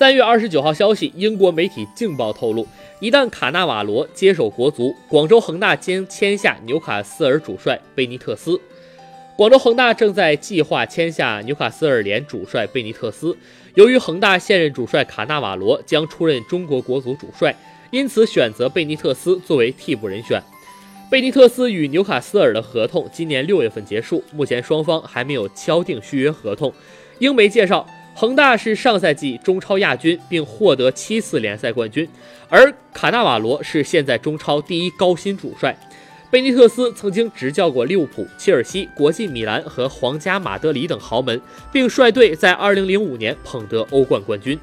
三月二十九号消息，英国媒体《镜报》透露，一旦卡纳瓦罗接手国足，广州恒大将签下纽卡斯尔主帅贝尼特斯。广州恒大正在计划签下纽卡斯尔联主帅贝尼特斯。由于恒大现任主帅卡纳瓦罗将出任中国国足主帅，因此选择贝尼特斯作为替补人选。贝尼特斯与纽卡斯尔的合同今年六月份结束，目前双方还没有敲定续约合同。英媒介绍，恒大是上赛季中超亚军，并获得七次联赛冠军，而卡纳瓦罗是现在中超第一高薪主帅。贝尼特斯曾经执教过利物浦、切尔西、国际米兰和皇家马德里等豪门，并率队在2005年捧得欧冠冠军。